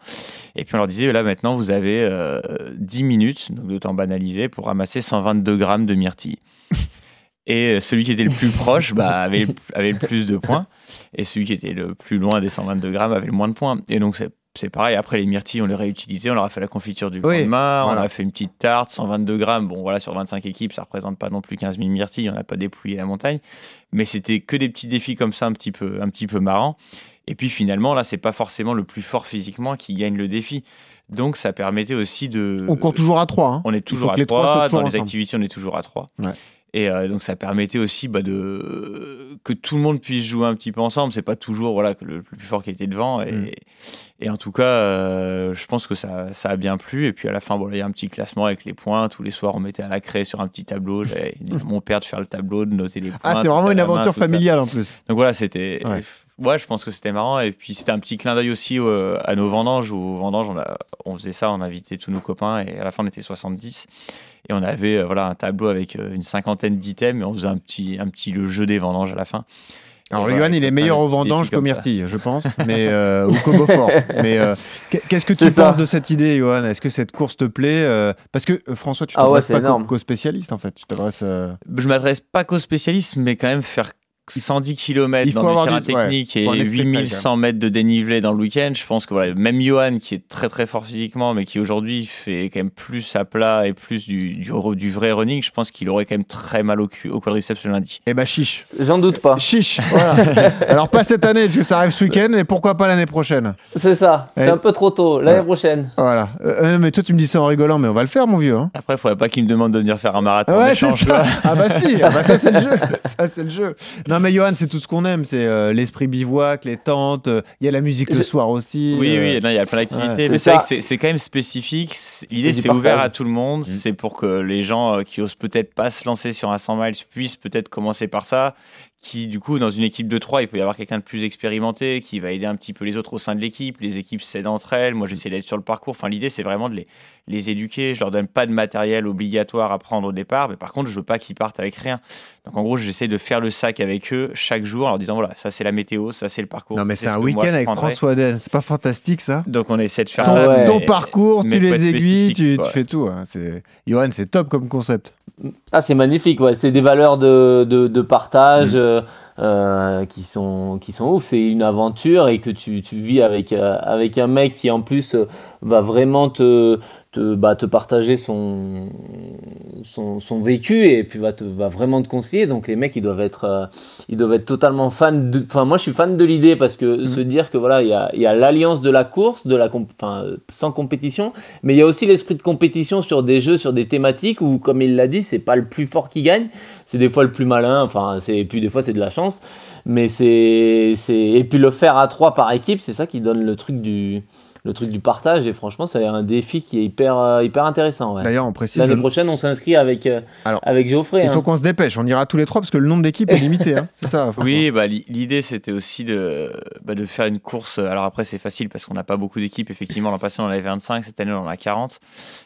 et puis on leur disait, là, maintenant, vous avez euh, 10 minutes, donc de temps banalisé, pour ramasser 122 grammes de myrtilles. Et celui qui était le plus proche bah, avait, avait le plus de points. Et celui qui était le plus loin des 122 grammes avait le moins de points. Et donc, c'est c'est pareil. Après, les myrtilles, on les réutilisait. On leur a fait la confiture du Oui, lendemain. voilà. On a fait une petite tarte, 122 grammes. Bon, voilà, sur 25 équipes, ça représente pas non plus 15 000 myrtilles. On n'a pas dépouillé la montagne. Mais c'était que des petits défis comme ça, un petit peu, un petit peu marrants. Et puis finalement, là, c'est pas forcément le plus fort physiquement qui gagne le défi. Donc, ça permettait aussi de. On court toujours à trois. hein. On est toujours à que les trois soient trois. toujours Dans les ensemble. activités, on est toujours à trois. Ouais. Et euh, donc ça permettait aussi bah, de que tout le monde puisse jouer un petit peu ensemble. C'est pas toujours voilà que le, le plus fort qui était devant. Et, Mm. Et en tout cas, euh, je pense que ça, ça a bien plu. Et puis à la fin, voilà, il y a un petit classement avec les points. Tous les soirs, on mettait à la craie sur un petit tableau. J'avais dit à mon père de faire le tableau, de noter les points. Ah, c'est vraiment une main, aventure ça. familiale en plus. Donc voilà, c'était. Ouais. Ouais. je pense que c'était marrant. Et puis c'était un petit clin d'œil aussi euh, à nos vendanges. Aux vendanges, on, a, on faisait ça, on invitait tous nos copains. Et à la fin, on était 70. Et on avait euh, voilà, un tableau avec euh, une cinquantaine d'items. Et on faisait un petit, un petit le jeu des vendanges à la fin. Alors, Johan, voilà, il est meilleur au vendange qu'au myrtille, je pense, mais, euh, ou qu'au Beaufort. Mais euh, qu'est- qu'est-ce que tu ça. penses de cette idée, Johan Est-ce que cette course te plaît euh, Parce que euh, François, tu Ah ouais, t'adresses pas qu'aux spécialistes, en fait. Tu t'adresses. euh, Je m'adresse pas qu'aux spécialistes, mais quand même faire 110 km Il faut dans terrain du- ouais, technique un et esprit de trail, 8100 mètres de dénivelé dans le week-end, je pense que voilà, même Johan, qui est très très fort physiquement, mais qui aujourd'hui fait quand même plus à plat et plus du, du, du vrai running, je pense qu'il aurait quand même très mal au, cul, au quadriceps le lundi. Eh ben, chiche. J'en doute pas. Chiche, voilà. Alors, pas cette année, puisque ça arrive ce week-end, mais pourquoi pas l'année prochaine? C'est ça. C'est un peu trop tôt. L'année Voilà. prochaine. Voilà. Euh, euh, mais toi, tu me dis ça en rigolant, mais on va le faire, mon vieux. Hein. Après, il faudrait pas qu'il me demande de venir faire un marathon Ouais, d'échange. Ah bah si, ah bah ça c'est le jeu. Ça c'est le jeu. Non mais Johan, c'est tout ce qu'on aime, c'est euh, l'esprit bivouac, les tentes. euh, Il y a la musique le soir aussi. Oui, euh, oui, non, il y a plein d'activités. ouais. mais C'est c'est vrai ça. que c'est- c'est quand même spécifique. C'est- L'idée, c'est ouvert à tout le monde. Mm. C'est pour que les gens euh, qui osent peut-être pas se lancer sur un 100 miles puissent peut-être commencer par ça. Qui, du coup, dans une équipe de 3, il peut y avoir quelqu'un de plus expérimenté qui va aider un petit peu les autres au sein de l'équipe. Les équipes s'aident entre elles. Moi, j'essaie d'être sur le parcours. Enfin, l'idée, c'est vraiment de les, les éduquer. Je leur donne pas de matériel obligatoire à prendre au départ. Mais par contre, je veux pas qu'ils partent avec rien. Donc, en gros, j'essaie de faire le sac avec eux chaque jour en leur disant voilà, ça, c'est la météo, ça, c'est le parcours. Non mais c'est un ce week-end avec. François Den, c'est pas fantastique ça? Donc on essaie de faire ton, ça, ouais. ton parcours, mais tu les aiguilles, tu, fais tout. hein. C'est Johan, c'est top comme concept. Ah, c'est magnifique, ouais. C'est des valeurs de, de, de partage Mm. Euh, euh, qui, sont, qui sont ouf. C'est une aventure et que tu, tu vis avec, euh, avec un mec qui, en plus, euh, va vraiment te, te, bah, te partager son, son, son vécu et puis va, te, va vraiment te conseiller. Donc, les mecs, ils doivent être, ils doivent être totalement fans. de- Enfin, moi, je suis fan de l'idée parce que se dire que voilà, il y a, il y a l'alliance de la course, de la comp- enfin, sans compétition, mais il y a aussi l'esprit de compétition sur des jeux, sur des thématiques où, comme il l'a dit, c'est pas le plus fort qui gagne, c'est des fois le plus malin, enfin, c'est, et puis des fois c'est de la chance, mais c'est, et puis le faire à trois par équipe, c'est ça qui donne le truc du, le truc du partage, et franchement, c'est un défi qui est hyper, euh, hyper intéressant. ouais. D'ailleurs, on précise. L'année le- prochaine, on s'inscrit avec, euh, Alors, avec Geoffrey. Il faut hein. qu'on se dépêche. On ira tous les trois parce que le nombre d'équipes est limité. hein. C'est ça. Oui, bah, li- l'idée c'était aussi de, bah, de faire une course. Alors après, c'est facile parce qu'on n'a pas beaucoup d'équipes. Effectivement, l'an passé on en avait 25, cette année on en a 40.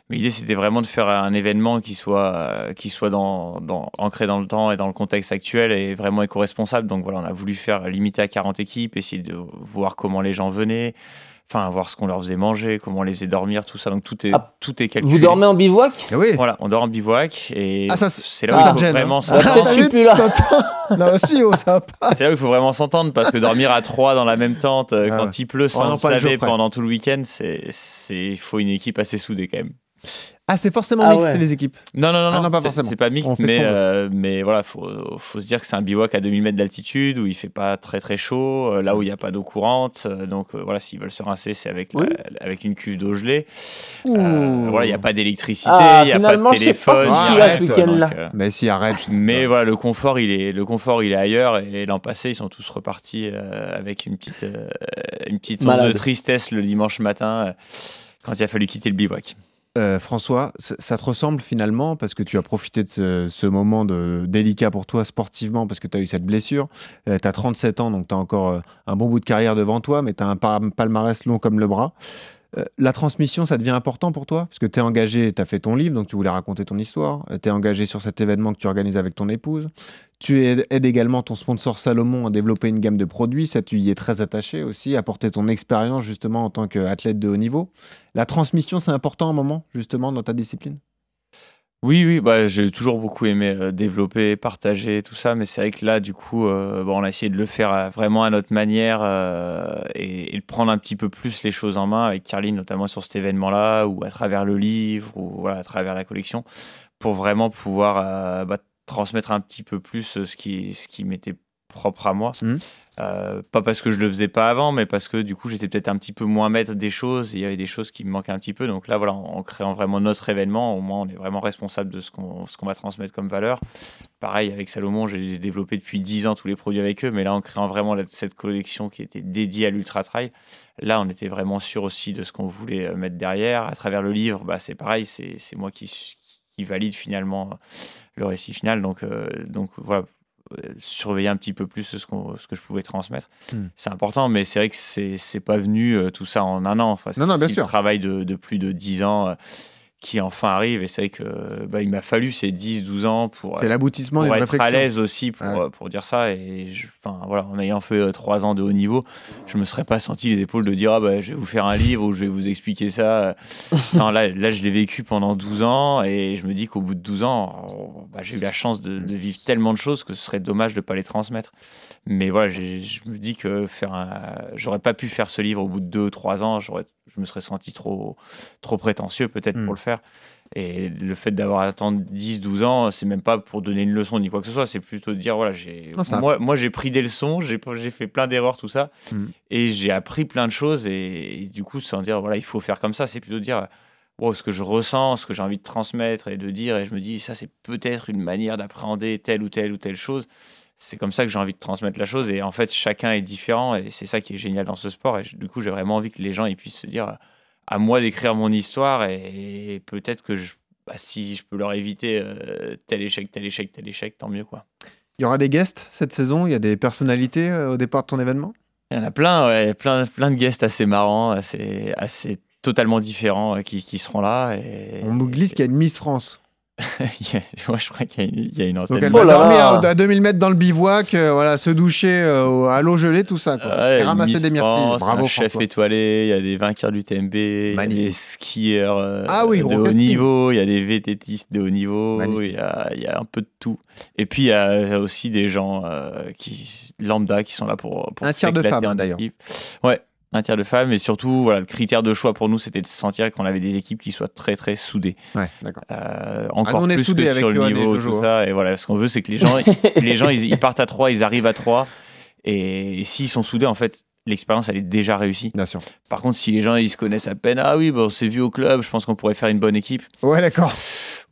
Mais l'idée c'était vraiment de faire un événement qui soit, euh, qui soit dans, dans- ancré dans le temps et dans le contexte actuel et vraiment éco-responsable. Donc voilà, on a voulu faire limiter à 40 équipes, essayer de voir comment les gens venaient. Enfin, voir ce qu'on leur faisait manger, comment on les faisait dormir, tout ça. Donc tout est, Ah, tout est calculé. Vous dormez en bivouac? Ah oui. Voilà, on dort en bivouac et Ah, ça, c'est- là où il faut gêne, vraiment hein. s'entendre. peut-être je suis plus là. T'entends Non, si, oh. C'est là où il faut vraiment s'entendre parce que dormir à trois dans la même tente euh, Ah quand ouais. il pleut Oh sans se laver pendant tout le week-end, c'est c'est il faut une équipe assez soudée quand même. Ah, c'est forcément Ah mixte ouais. les équipes. Non non non, Ah non, pas forcément. C'est pas mixte mais euh, mais voilà faut faut se dire que c'est un bivouac à 2000 mètres d'altitude où il fait pas très très chaud, euh, là où il n'y a pas d'eau courante, euh, donc euh, voilà s'ils veulent se rincer c'est avec la- avec une cuve d'eau gelée. Euh, voilà il n'y a pas d'électricité, Ah, il n'y a pas de téléphone. pas si donc, euh, Mais si, arrête. mais voilà, le confort, il est, le confort, il est ailleurs. Et l'an passé, ils sont tous repartis euh, avec une petite, euh, une petite once de tristesse le dimanche matin euh, quand il a fallu quitter le bivouac. Euh, François, ça, te ressemble finalement parce que tu as profité de ce, moment de, délicat pour toi sportivement parce que tu as eu cette blessure. tu as 37 ans, donc tu as encore euh, un bon bout de carrière devant toi, mais tu un palmarès long comme le bras. Euh, la transmission, ça devient important pour toi? Parce que tu es engagé, tu as fait ton livre, donc tu voulais raconter ton histoire. Tu es engagé sur cet événement que tu organises avec ton épouse. Tu aides, également ton sponsor Salomon à développer une gamme de produits. Ça, tu y es très attaché aussi, apporter ton expérience justement en tant qu'athlète de haut niveau. La transmission, c'est important un moment, justement, dans ta discipline? Oui, oui, bah, j'ai toujours beaucoup aimé euh, développer, partager, tout ça, mais c'est vrai que là, du coup, euh, bon, on a essayé de le faire euh, vraiment à notre manière euh, et, et de prendre un petit peu plus les choses en main avec Carline, notamment sur cet événement-là, ou à travers le livre, ou voilà, à travers la collection, pour vraiment pouvoir bah, transmettre un petit peu plus ce qui, ce qui m'était propre à moi. Mhm. Euh, pas parce que je le faisais pas avant, mais parce que du coup j'étais peut-être un petit peu moins maître des choses et il y avait des choses qui me manquaient un petit peu. Donc là, voilà, en, en créant vraiment notre événement, au moins on est vraiment responsable de ce qu'on ce qu'on va transmettre comme valeur. Pareil avec Salomon, j'ai développé depuis 10 ans tous les produits avec eux, mais là en créant vraiment la- cette collection qui était dédiée à l'ultra trail, là on était vraiment sûr aussi de ce qu'on voulait euh, mettre derrière. À travers le livre, bah, c'est pareil, c'est moi qui, qui valide finalement le récit final. Donc, euh, donc voilà, surveiller un petit peu plus ce, que je pouvais transmettre. Hmm. C'est important, mais c'est vrai que c'est pas venu euh, tout ça en un an. Enfin, c'est Non, non, bien aussi sûr. le travail de, de plus de 10 ans euh, qui enfin arrive. Et c'est vrai que bah, il m'a fallu ces 10-12 ans pour, C'est l'aboutissement pour être à l'aise aussi pour, Ouais. euh, pour dire ça. Et je- enfin, voilà, en ayant fait 3 ans de haut niveau, je me serais pas senti les épaules de dire ah, bah, je vais vous faire un livre ou je vais vous expliquer ça. non, là, là, je l'ai vécu pendant 12 ans et je me dis qu'au bout de 12 ans, oh, bah, j'ai eu la chance de, de vivre tellement de choses que ce serait dommage de pas les transmettre. Mais voilà, je me dis que faire un... j'aurais pas pu faire ce livre au bout de 2 ou 3 ans. J'aurais, je me serais senti trop, trop prétentieux peut-être pour le faire. Et le fait d'avoir attendu 10-12 ans, c'est même pas pour donner une leçon ni quoi que ce soit, c'est plutôt de dire voilà, j'ai Non, moi, moi j'ai pris des leçons, j'ai j'ai fait plein d'erreurs, tout ça, Mhm. et j'ai appris plein de choses, et, et du coup, sans dire voilà, il faut faire comme ça, c'est plutôt de dire wow, ce que je ressens, ce que j'ai envie de transmettre, et de dire, et je me dis ça, c'est peut-être une manière d'appréhender telle ou telle ou telle chose. C'est comme ça que j'ai envie de transmettre la chose, et en fait, chacun est différent, et c'est ça qui est génial dans ce sport, et du coup, j'ai vraiment envie que les gens ils puissent se dire à moi d'écrire mon histoire et peut-être que je, bah, si je peux leur éviter euh, tel échec, tel échec, tel échec, tant mieux quoi. Il y aura des guests cette saison, il y a des personnalités euh, au départ de ton événement? Il y en a plein, ouais, plein, plein de guests assez marrants, assez, assez totalement différents euh, qui, qui seront là. Et... On nous glisse qu'il y a une Miss France. Il y a- ouais, je crois qu'il y a une, il y a une Donc antenne. elle Oh va dormir à, à 2000 mètres dans le bivouac, euh, voilà, se doucher euh, à l'eau gelée, tout ça. Quoi. Ouais, et ramasser Miss des myrtilles. France, Bravo un chef François. étoilé, il y a des vainqueurs du TMB, il y a des skieurs euh, Ah oui, de haut casting. niveau, il y a des VTTistes de haut niveau, il y, a, il y a un peu de tout. Et puis il y a aussi des gens euh, qui lambda qui sont là pour, pour Un tiers de femmes, hein, d'ailleurs. Ouais, un tiers de femmes et surtout voilà le critère de choix pour nous c'était de sentir qu'on avait des équipes qui soient très très soudées. Ouais. Euh, encore Ah, nous, on est plus soudés que avec sur le et niveau Jojo, tout hein. ça et voilà ce qu'on veut c'est que les gens les gens ils, ils partent à 3 ils arrivent à 3 et, et s'ils sont soudés en fait l'expérience elle est déjà réussie. Bien sûr. Par contre, si les gens ils se connaissent à peine, ah oui, bon, on s'est vu au club, je pense qu'on pourrait faire une bonne équipe. Ouais, d'accord.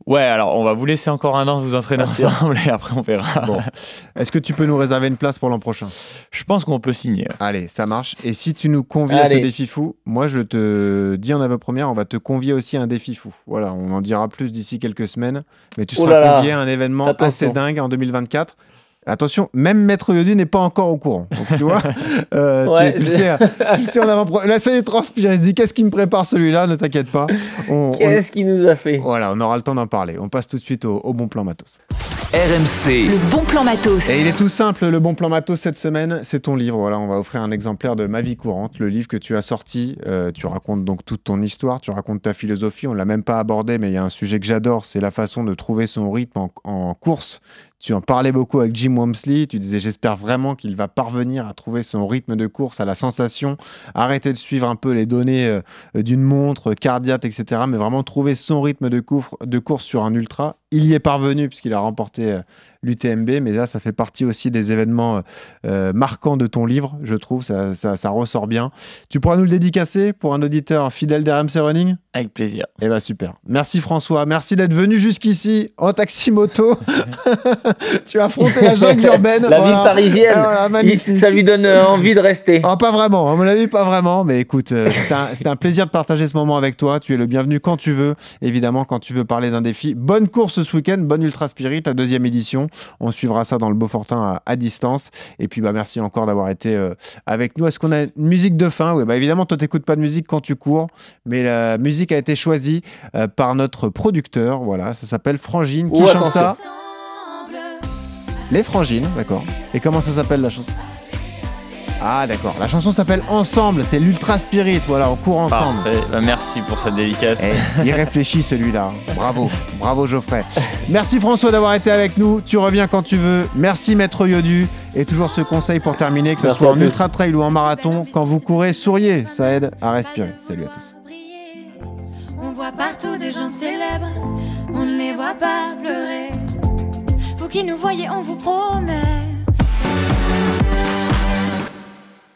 Ouais, alors on va vous laisser encore un an vous entraîner ensemble et après on verra. Bon. Est-ce que tu peux nous réserver une place pour l'an prochain? Je pense qu'on peut signer. Allez, ça marche. Et si tu nous convies à ce défi fou, moi je te dis en avant-première, on va te convier aussi à un défi fou. Voilà, on en dira plus d'ici quelques semaines. Mais tu Oh seras là là. convié à un événement Attention. assez dingue en 2024. Attention, même Maître Yodu n'est pas encore au courant. Donc tu vois, euh, tu- Ouais, tu, le c'est- sais, tu le sais en avant Là, ça y est, transpiré. Il se dit qu'est-ce qui me prépare celui-là Ne t'inquiète pas. On, on- Qu'est-ce qu'il nous a fait? Voilà, on aura le temps d'en parler. On passe tout de suite au, au bon plan matos. RMC, Le bon plan matos. Et il est tout simple, le bon plan matos cette semaine, c'est ton livre. Voilà, on va offrir un exemplaire de Ma vie courante, le livre que tu as sorti. Euh, tu racontes donc toute ton histoire, tu racontes ta philosophie. On l'a même pas abordé, mais il y a un sujet que j'adore, c'est la façon de trouver son rythme en, en course. Tu en parlais beaucoup avec Jim Wamsley. Tu disais, j'espère vraiment qu'il va parvenir à trouver son rythme de course, à la sensation, arrêter de suivre un peu les données euh, d'une montre cardiaque, etc. Mais vraiment trouver son rythme de course sur un ultra. Il y est parvenu puisqu'il a remporté euh, l'UTMB, mais là, ça fait partie aussi des événements euh, euh, marquants de ton livre, je trouve, ça, ça, ça ressort bien. Tu pourras nous le dédicacer pour un auditeur fidèle d'RMC Running? Avec plaisir. Eh ben super. Merci François, merci d'être venu jusqu'ici en taxi moto. tu as affronté la jungle urbaine. La Voilà. ville parisienne. Ah, voilà, magnifique. Il- ça lui donne euh, envie de rester. Ah, pas vraiment, à mon avis, pas vraiment. Mais écoute, euh, c'était un, c'était un plaisir de partager ce moment avec toi. Tu es le bienvenu quand tu veux. Évidemment, quand tu veux parler d'un défi. Bonne course ce week-end, bonne Ultra Spirit, ta deuxième édition. On suivra ça dans le Beaufortin à, à distance. Et puis, bah, merci encore d'avoir été euh, avec nous. Est-ce qu'on a une musique de fin? Oui, bah, évidemment, toi, t'écoutes pas de musique quand tu cours. Mais la musique a été choisie euh, par notre producteur. Voilà, ça s'appelle Frangine. Qui Oh, chante ça? Les Frangines, d'accord. Et comment ça s'appelle la chanson? Ah, d'accord. La chanson s'appelle Ensemble. C'est l'Ultra Spirit. Voilà, on court ensemble. Parfait. Bah, merci pour cette dédicace. Eh, il réfléchit celui-là. Bravo, bravo Geoffrey. Merci François d'avoir été avec nous. Tu reviens quand tu veux. Merci Maître Yodu. Et toujours ce conseil pour terminer, que ce Merci soit en tous. ultra trail ou en marathon, quand vous courez, souriez. Ça aide à respirer. Salut à tous. On voit partout des gens célèbres, on ne les voit pas pleurer. Vous qui nous voyez, on vous promet